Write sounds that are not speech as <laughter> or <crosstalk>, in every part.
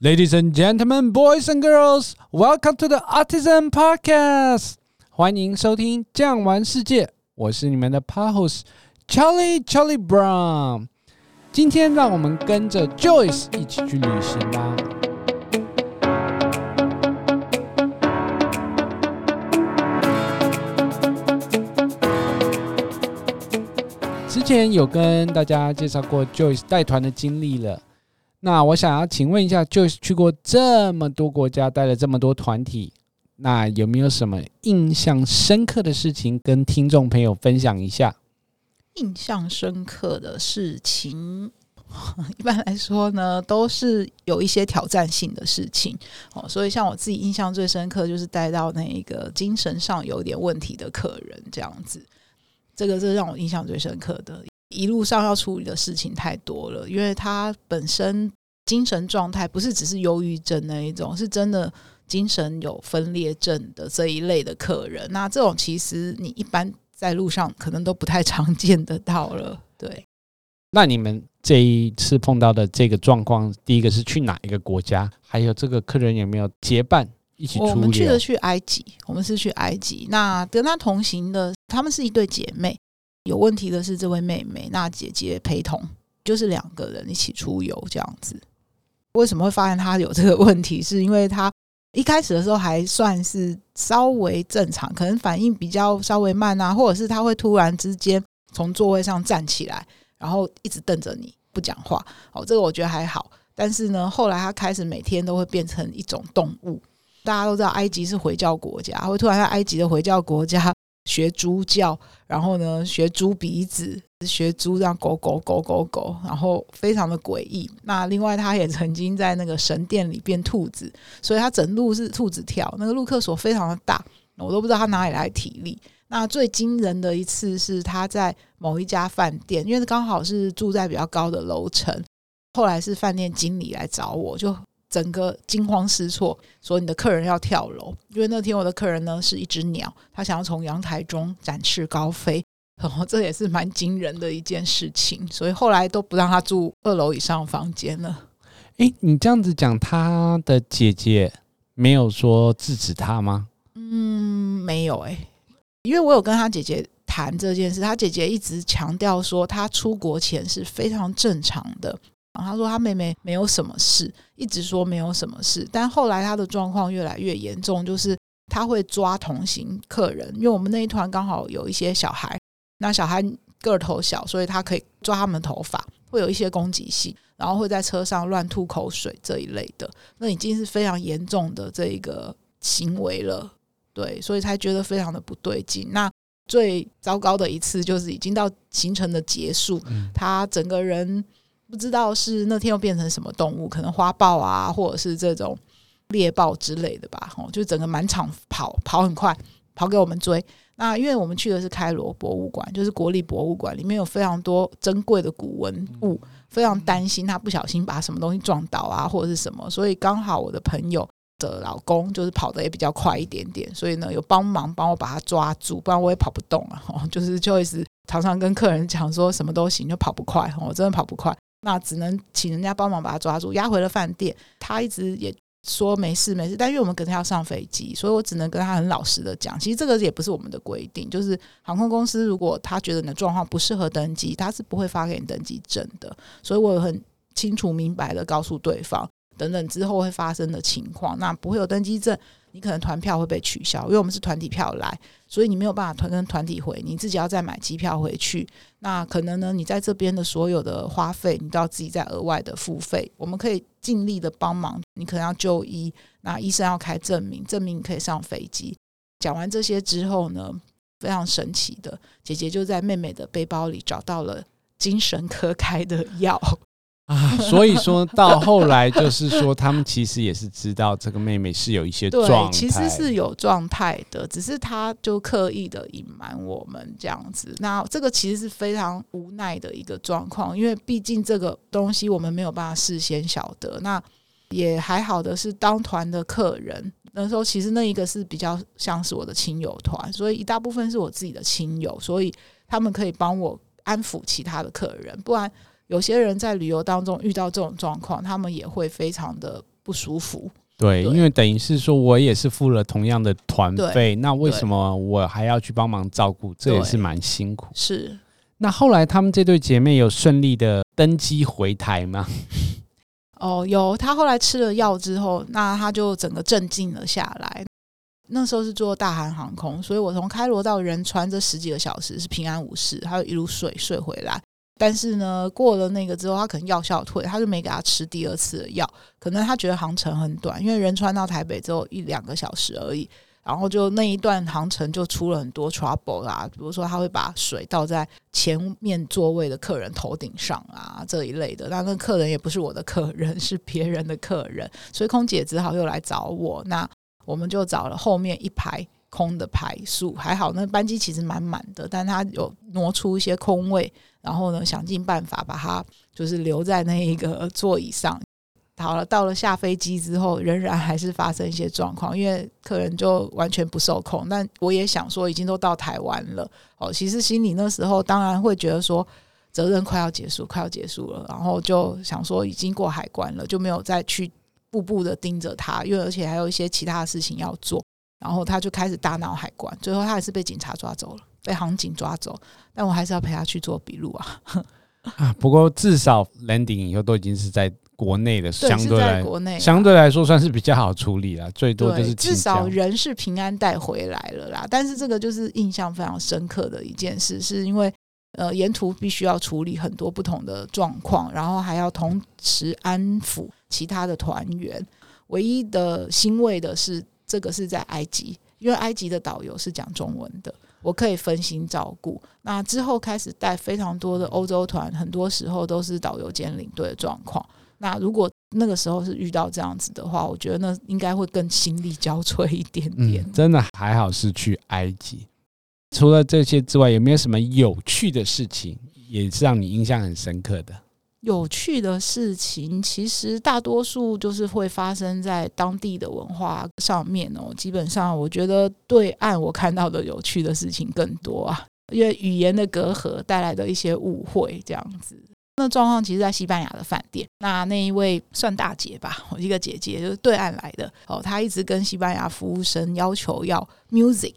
Ladies and gentlemen, boys and girls, welcome to the Artisan Podcast。欢迎收听《酱玩世界》，我是你们的 Pod host Charlie Charlie Brown。今天让我们跟着 Joyce 一起去旅行吧。之前有跟大家介绍过 Joyce 带团的经历了。那我想要请问一下，Joyce 去过这么多国家，带了这么多团体，那有没有什么印象深刻的事情跟听众朋友分享一下？印象深刻的事情，<laughs> 一般来说呢，都是有一些挑战性的事情哦。所以，像我自己印象最深刻，就是带到那个精神上有点问题的客人，这样子，这个是让我印象最深刻的。一路上要处理的事情太多了，因为他本身精神状态不是只是忧郁症那一种，是真的精神有分裂症的这一类的客人。那这种其实你一般在路上可能都不太常见得到了。对，那你们这一次碰到的这个状况，第一个是去哪一个国家？还有这个客人有没有结伴一起？我们去的去埃及，我们是去埃及。那跟他同行的，他们是一对姐妹。有问题的是这位妹妹，那姐姐陪同，就是两个人一起出游这样子。为什么会发现他有这个问题？是因为他一开始的时候还算是稍微正常，可能反应比较稍微慢啊，或者是他会突然之间从座位上站起来，然后一直瞪着你不讲话。哦，这个我觉得还好。但是呢，后来他开始每天都会变成一种动物。大家都知道埃及是回教国家，会突然在埃及的回教国家。学猪叫，然后呢，学猪鼻子，学猪这样狗狗狗狗狗，然后非常的诡异。那另外，他也曾经在那个神殿里变兔子，所以他整路是兔子跳。那个陆客所非常的大，我都不知道他哪里来体力。那最惊人的一次是他在某一家饭店，因为刚好是住在比较高的楼层，后来是饭店经理来找我，就。整个惊慌失措，说你的客人要跳楼，因为那天我的客人呢是一只鸟，他想要从阳台中展翅高飞，然后这也是蛮惊人的一件事情，所以后来都不让他住二楼以上房间了。诶，你这样子讲，他的姐姐没有说制止他吗？嗯，没有诶，因为我有跟他姐姐谈这件事，他姐姐一直强调说他出国前是非常正常的。他说他妹妹没有什么事，一直说没有什么事，但后来他的状况越来越严重，就是他会抓同行客人，因为我们那一团刚好有一些小孩，那小孩个头小，所以他可以抓他们头发，会有一些攻击性，然后会在车上乱吐口水这一类的，那已经是非常严重的这一个行为了，对，所以才觉得非常的不对劲。那最糟糕的一次就是已经到行程的结束，他整个人。不知道是那天又变成什么动物，可能花豹啊，或者是这种猎豹之类的吧。哦，就整个满场跑，跑很快，跑给我们追。那因为我们去的是开罗博物馆，就是国立博物馆，里面有非常多珍贵的古文物，非常担心他不小心把什么东西撞倒啊，或者是什么。所以刚好我的朋友的老公就是跑得也比较快一点点，所以呢有帮忙帮我把他抓住，不然我也跑不动啊。哦，就是就会是常常跟客人讲说什么都行，就跑不快。我真的跑不快。那只能请人家帮忙把他抓住，押回了饭店。他一直也说没事没事，但因为我们隔天要上飞机，所以我只能跟他很老实的讲，其实这个也不是我们的规定，就是航空公司如果他觉得你的状况不适合登机，他是不会发给你登机证的。所以我很清楚明白的告诉对方，等等之后会发生的情况，那不会有登机证。你可能团票会被取消，因为我们是团体票来，所以你没有办法团跟团体回，你自己要再买机票回去。那可能呢，你在这边的所有的花费，你都要自己再额外的付费。我们可以尽力的帮忙，你可能要就医，那医生要开证明，证明你可以上飞机。讲完这些之后呢，非常神奇的，姐姐就在妹妹的背包里找到了精神科开的药。啊，所以说到后来，就是说他们其实也是知道这个妹妹是有一些状态，其实是有状态的，只是他就刻意的隐瞒我们这样子。那这个其实是非常无奈的一个状况，因为毕竟这个东西我们没有办法事先晓得。那也还好的是，当团的客人那时候其实那一个是比较像是我的亲友团，所以一大部分是我自己的亲友，所以他们可以帮我安抚其他的客人，不然。有些人在旅游当中遇到这种状况，他们也会非常的不舒服。对，对，因为等于是说我也是付了同样的团费，那为什么我还要去帮忙照顾？这也是蛮辛苦。是。那后来他们这对姐妹有顺利的登机回台吗？<laughs> 哦，有。她后来吃了药之后，那她就整个镇静了下来。那时候是坐大韩航空，所以我从开罗到仁川这十几个小时是平安无事，还有一路睡睡回来。但是呢，过了那个之后，他可能药效退，他就没给他吃第二次的药。可能他觉得航程很短，因为仁川到台北只有一两个小时而已。然后就那一段航程就出了很多 trouble 啦，比如说他会把水倒在前面座位的客人头顶上啊这一类的。那那客人也不是我的客人，是别人的客人，所以空姐只好又来找我。那我们就找了后面一排。空的排数还好，那班机其实蛮满的，但他有挪出一些空位，然后呢，想尽办法把他就是留在那一个 <laughs> 座椅上。好了，到了下飞机之后，仍然还是发生一些状况，因为客人就完全不受控。但我也想说，已经都到台湾了，哦，其实心里那时候当然会觉得说责任快要结束，快要结束了，然后就想说已经过海关了，就没有再去步步的盯着他，因为而且还有一些其他的事情要做。然后他就开始大闹海关，最后他还是被警察抓走了，被航警抓走。但我还是要陪他去做笔录啊。啊，不过至少 landing 以后都已经是在国内的，相对来国内相对来说算是比较好处理了。最多就是至少人是平安带回来了啦。但是这个就是印象非常深刻的一件事，是因为呃沿途必须要处理很多不同的状况，然后还要同时安抚其他的团员。唯一的欣慰的是。这个是在埃及，因为埃及的导游是讲中文的，我可以分心照顾。那之后开始带非常多的欧洲团，很多时候都是导游兼领队的状况。那如果那个时候是遇到这样子的话，我觉得那应该会更心力交瘁一点点。真的还好是去埃及。除了这些之外，有没有什么有趣的事情，也是让你印象很深刻的？有趣的事情，其实大多数就是会发生在当地的文化上面哦。基本上，我觉得对岸我看到的有趣的事情更多啊，因为语言的隔阂带来的一些误会，这样子。那状况其实，在西班牙的饭店，那那一位算大姐吧，我一个姐姐就是对岸来的哦，她一直跟西班牙服务生要求要 music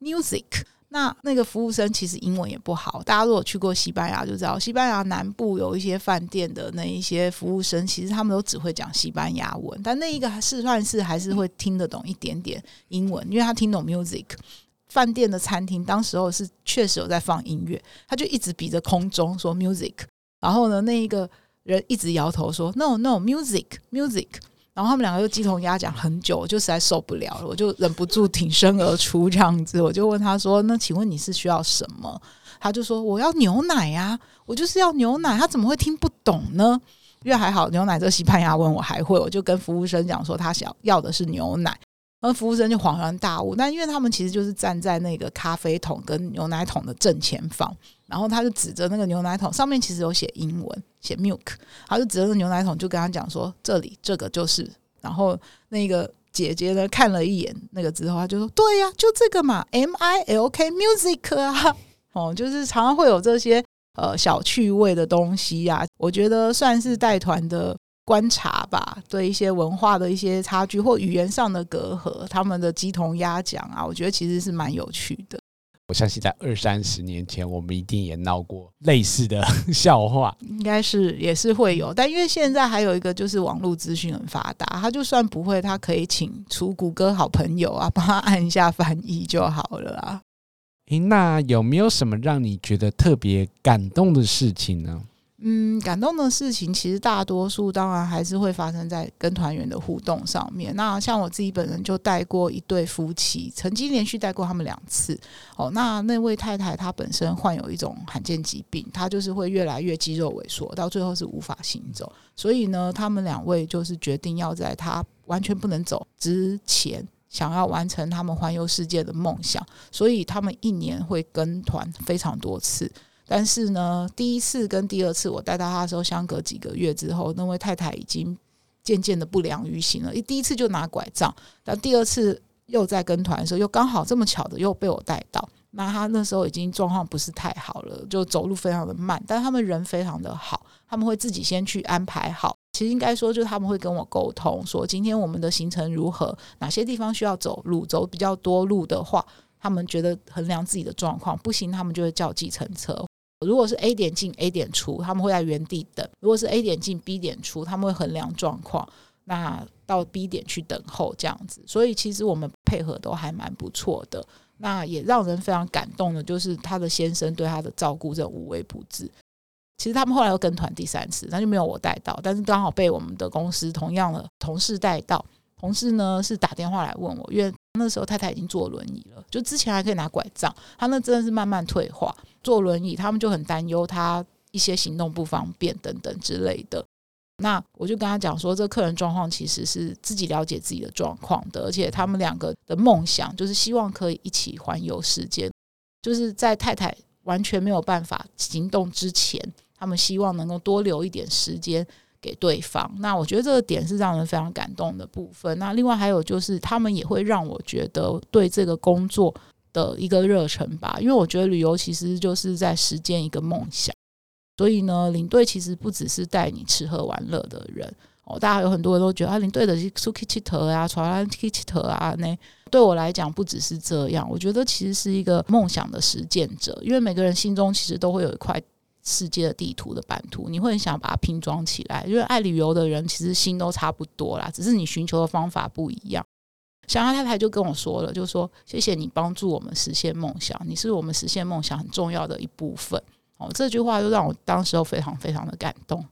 music。那那个服务生其实英文也不好，大家如果去过西班牙就知道，西班牙南部有一些饭店的那一些服务生，其实他们都只会讲西班牙文，但那一个还是算是还是会听得懂一点点英文，因为他听懂 music。饭店的餐厅当时候是确实有在放音乐，他就一直比着空中说 music，然后呢，那一个人一直摇头说 no no music music。然后他们两个又鸡同鸭讲很久，我就实在受不了了，我就忍不住挺身而出这样子，我就问他说：“那请问你是需要什么？”他就说：“我要牛奶呀，我就是要牛奶。”他怎么会听不懂呢？因为还好牛奶这西班牙文我还会，我就跟服务生讲说他想要的是牛奶，那服务生就恍然大悟。但因为他们其实就是站在那个咖啡桶跟牛奶桶的正前方，然后他就指着那个牛奶桶上面其实有写英文。写 milk，他就指着那个牛奶桶，就跟他讲说：“这里这个就是。”然后那个姐姐呢看了一眼那个之后，他就说：“对呀、就这个嘛，M I L K music 啊。<laughs> ”哦，就是常常会有这些呃小趣味的东西呀、啊。我觉得算是带团的观察吧，对一些文化的一些差距或语言上的隔阂，他们的鸡同鸭讲啊，我觉得其实是蛮有趣的。我相信在二三十年前，我们一定也闹过类似的 <laughs> 笑话，应该是也是会有。但因为现在还有一个就是网络资讯很发达，他就算不会，他可以请出谷歌好朋友啊，帮他按一下翻译就好了啊。诶，那有没有什么让你觉得特别感动的事情呢？嗯，感动的事情其实大多数当然还是会发生在跟团员的互动上面。那像我自己本人就带过一对夫妻，曾经连续带过他们两次。哦，那那位太太她本身患有一种罕见疾病，她就是会越来越肌肉萎缩，到最后是无法行走。所以呢，他们两位就是决定要在她完全不能走之前，想要完成他们环游世界的梦想。所以他们一年会跟团非常多次。但是呢，第一次跟第二次我带到他的时候，相隔几个月之后，那位太太已经渐渐的不良于行了。一第一次就拿拐杖，但第二次又在跟团的时候，又刚好这么巧的又被我带到。那他那时候已经状况不是太好了，就走路非常的慢。但他们人非常的好，他们会自己先去安排好其实应该说，就他们会跟我沟通，说今天我们的行程如何，哪些地方需要走路，走比较多路的话，他们觉得衡量自己的状况不行，他们就会叫计程车。如果是 A 点进 A 点出，他们会在原地等；如果是 A 点进 B 点出，他们会衡量状况，那到 B 点去等候这样子。所以其实我们配合都还蛮不错的。那也让人非常感动的，就是他的先生对他的照顾这无微不至。其实他们后来又跟团第三次，那就没有我带到，但是刚好被我们的公司同样的同事带到。同事呢是打电话来问我，因为那时候太太已经坐轮椅了，就之前还可以拿拐杖，他那真的是慢慢退化，坐轮椅，他们就很担忧他一些行动不方便等等之类的。那我就跟他讲说，这客人状况其实是自己了解自己的状况的，而且他们两个的梦想就是希望可以一起环游世界，就是在太太完全没有办法行动之前，他们希望能够多留一点时间。给对方，那我觉得这个点是让人非常感动的部分。那另外还有就是，他们也会让我觉得对这个工作的一个热忱吧。因为我觉得旅游其实就是在实践一个梦想。所以呢，领队其实不只是带你吃喝玩乐的人哦。大家有很多人都觉得啊，领队的是苏 K 七特啊，传兰 K 七特啊。那对我来讲，不只是这样。我觉得其实是一个梦想的实践者，因为每个人心中其实都会有一块。世界的地图的版图，你会很想把它拼装起来。因为爱旅游的人其实心都差不多啦，只是你寻求的方法不一样。像他太太就跟我说了，就说谢谢你帮助我们实现梦想，你是我们实现梦想很重要的一部分。哦，这句话就让我当时候非常非常的感动。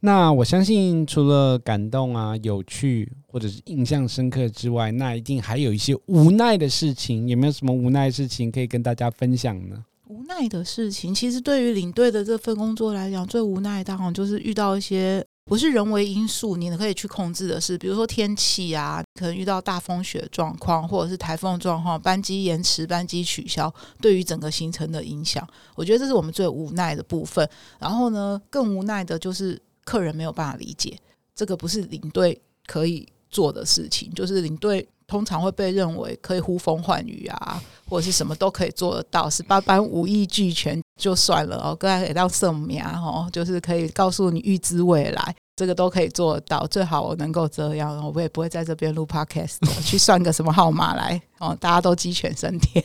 那我相信，除了感动啊、有趣或者是印象深刻之外，那一定还有一些无奈的事情。有没有什么无奈的事情可以跟大家分享呢？无奈的事情，其实对于领队的这份工作来讲，最无奈当然就是遇到一些不是人为因素，你可以去控制的事，比如说天气啊，可能遇到大风雪状况，或者是台风状况，班机延迟、班机取消，对于整个行程的影响，我觉得这是我们最无奈的部分。然后呢，更无奈的就是客人没有办法理解，这个不是领队可以做的事情，就是领队。通常会被认为可以呼风唤雨啊，或者是什么都可以做得到，十八般武艺俱全就算了哦，刚才给到圣名哦，就是可以告诉你预知未来，这个都可以做得到。最好我能够这样，我也不会在这边录 podcast，<laughs> 去算个什么号码来哦，大家都鸡犬升天。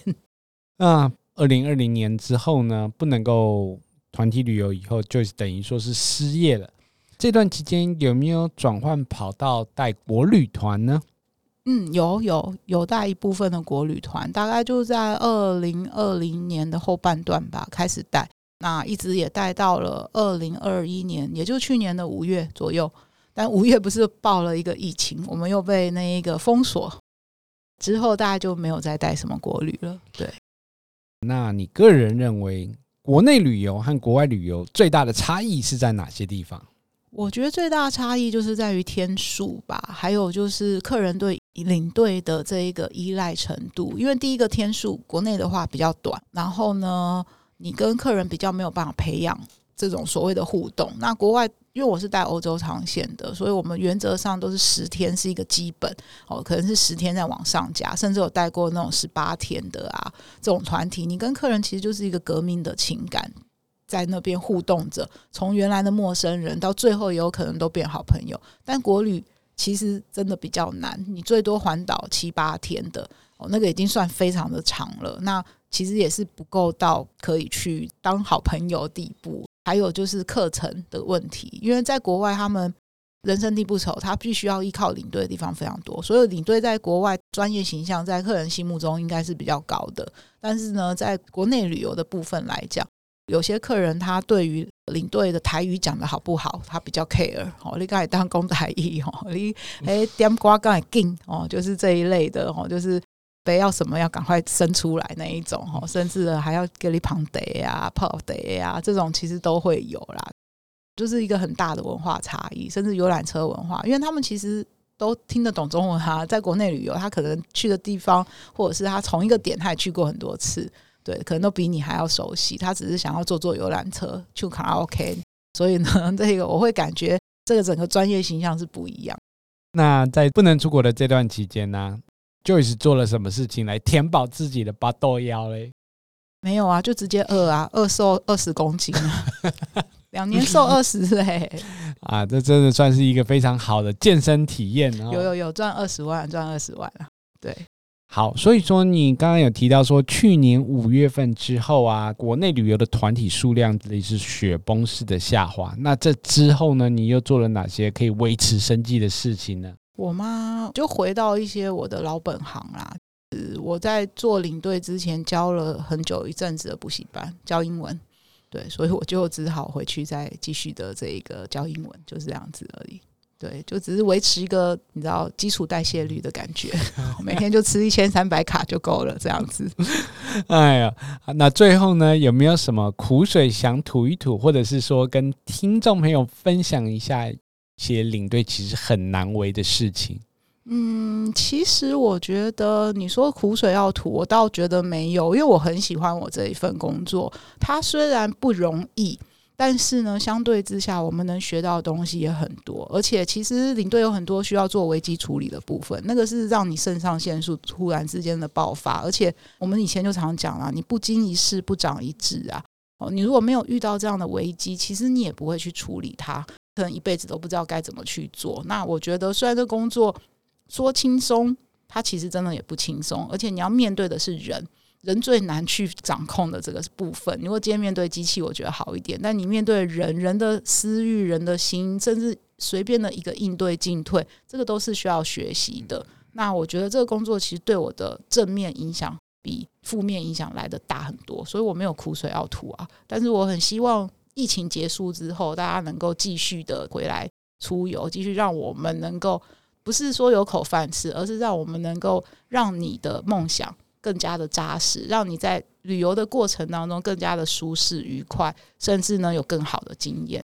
那二零二零年之后呢，不能够团体旅游以后，就等于说是失业了。这段期间有没有转换跑道带国旅团呢？嗯，有有有带一部分的国旅团，大概就在二零二零年的后半段吧，开始带，那一直也带到了二零二一年，也就去年的五月左右。但五月不是爆了一个疫情，我们又被那一个封锁，之后大家就没有再带什么国旅了。对，那你个人认为国内旅游和国外旅游最大的差异是在哪些地方？我觉得最大的差异就是在于天数吧，还有就是客人对领队的这一个依赖程度。因为第一个天数，国内的话比较短，然后呢，你跟客人比较没有办法培养这种所谓的互动。那国外，因为我是带欧洲长线的，所以我们原则上都是十天是一个基本哦，可能是十天再往上加，甚至有带过那种十八天的啊，这种团体，你跟客人其实就是一个革命的情感。在那边互动着，从原来的陌生人到最后也有可能都变好朋友。但国旅其实真的比较难，你最多环岛七八天的哦，那个已经算非常的长了。那其实也是不够到可以去当好朋友地步。还有就是课程的问题，因为在国外他们人生地不熟，他必须要依靠领队的地方非常多。所以领队在国外专业形象在客人心目中应该是比较高的。但是呢，在国内旅游的部分来讲，有些客人他对于领队的台语讲的好不好，他比较 care 哦。你刚才当公台语哦，<laughs> 你哎点瓜刚才进哦，就是这一类的哦，就是非要什么要赶快生出来那一种哦，甚至还要给你旁得啊、泡得啊，这种其实都会有啦。就是一个很大的文化差异，甚至游览车文化，因为他们其实都听得懂中文哈，在国内旅游，他可能去的地方或者是他同一个点他也去过很多次。对，可能都比你还要熟悉。他只是想要坐坐游览车去卡拉 OK，所以呢，<laughs> 这个我会感觉这个整个专业形象是不一样。那在不能出国的这段期间呢，Joyce 做了什么事情来填饱自己的八豆腰嘞？没有啊，就直接饿啊，饿瘦二十公斤啊。<laughs> 两年瘦二十哎，<laughs> 啊，这真的算是一个非常好的健身体验哦。有有有赚二十万，赚二十万啊，对。好，所以说你刚刚有提到说，去年五月份之后啊，国内旅游的团体数量类似雪崩式的下滑。那这之后呢，你又做了哪些可以维持生计的事情呢？我妈，就回到一些我的老本行啦。我在做领队之前教了很久一阵子的补习班，教英文。对，所以我就只好回去再继续的这一个教英文，就是这样子而已。对，就只是维持一个你知道基础代谢率的感觉，<laughs> 每天就吃一千三百卡就够了，这样子。<laughs> 哎呀，那最后呢，有没有什么苦水想吐一吐，或者是说跟听众朋友分享一下一些领队其实很难为的事情？嗯，其实我觉得你说苦水要吐，我倒觉得没有，因为我很喜欢我这一份工作，它虽然不容易。但是呢，相对之下，我们能学到的东西也很多，而且其实领队有很多需要做危机处理的部分，那个是让你肾上腺素突然之间的爆发，而且我们以前就常讲了，你不经一事不长一智啊。哦，你如果没有遇到这样的危机，其实你也不会去处理它，可能一辈子都不知道该怎么去做。那我觉得，虽然这工作说轻松，它其实真的也不轻松，而且你要面对的是人。人最难去掌控的这个部分，如果今天面对机器，我觉得好一点。但你面对人，人的私欲、人的心，甚至随便的一个应对进退，这个都是需要学习的。那我觉得这个工作其实对我的正面影响比负面影响来得大很多，所以我没有苦水要吐啊。但是我很希望疫情结束之后，大家能够继续的回来出游，继续让我们能够不是说有口饭吃，而是让我们能够让你的梦想。更加的扎实，让你在旅游的过程当中更加的舒适愉快，甚至呢有更好的经验。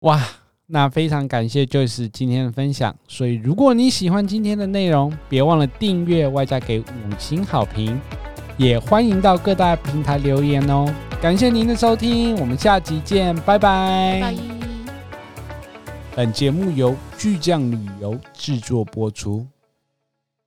哇，那非常感谢 Joyce 今天的分享。所以如果你喜欢今天的内容，别忘了订阅，外加给五星好评，也欢迎到各大平台留言哦。感谢您的收听，我们下集见，拜拜。拜拜。本节目由巨匠旅游制作播出。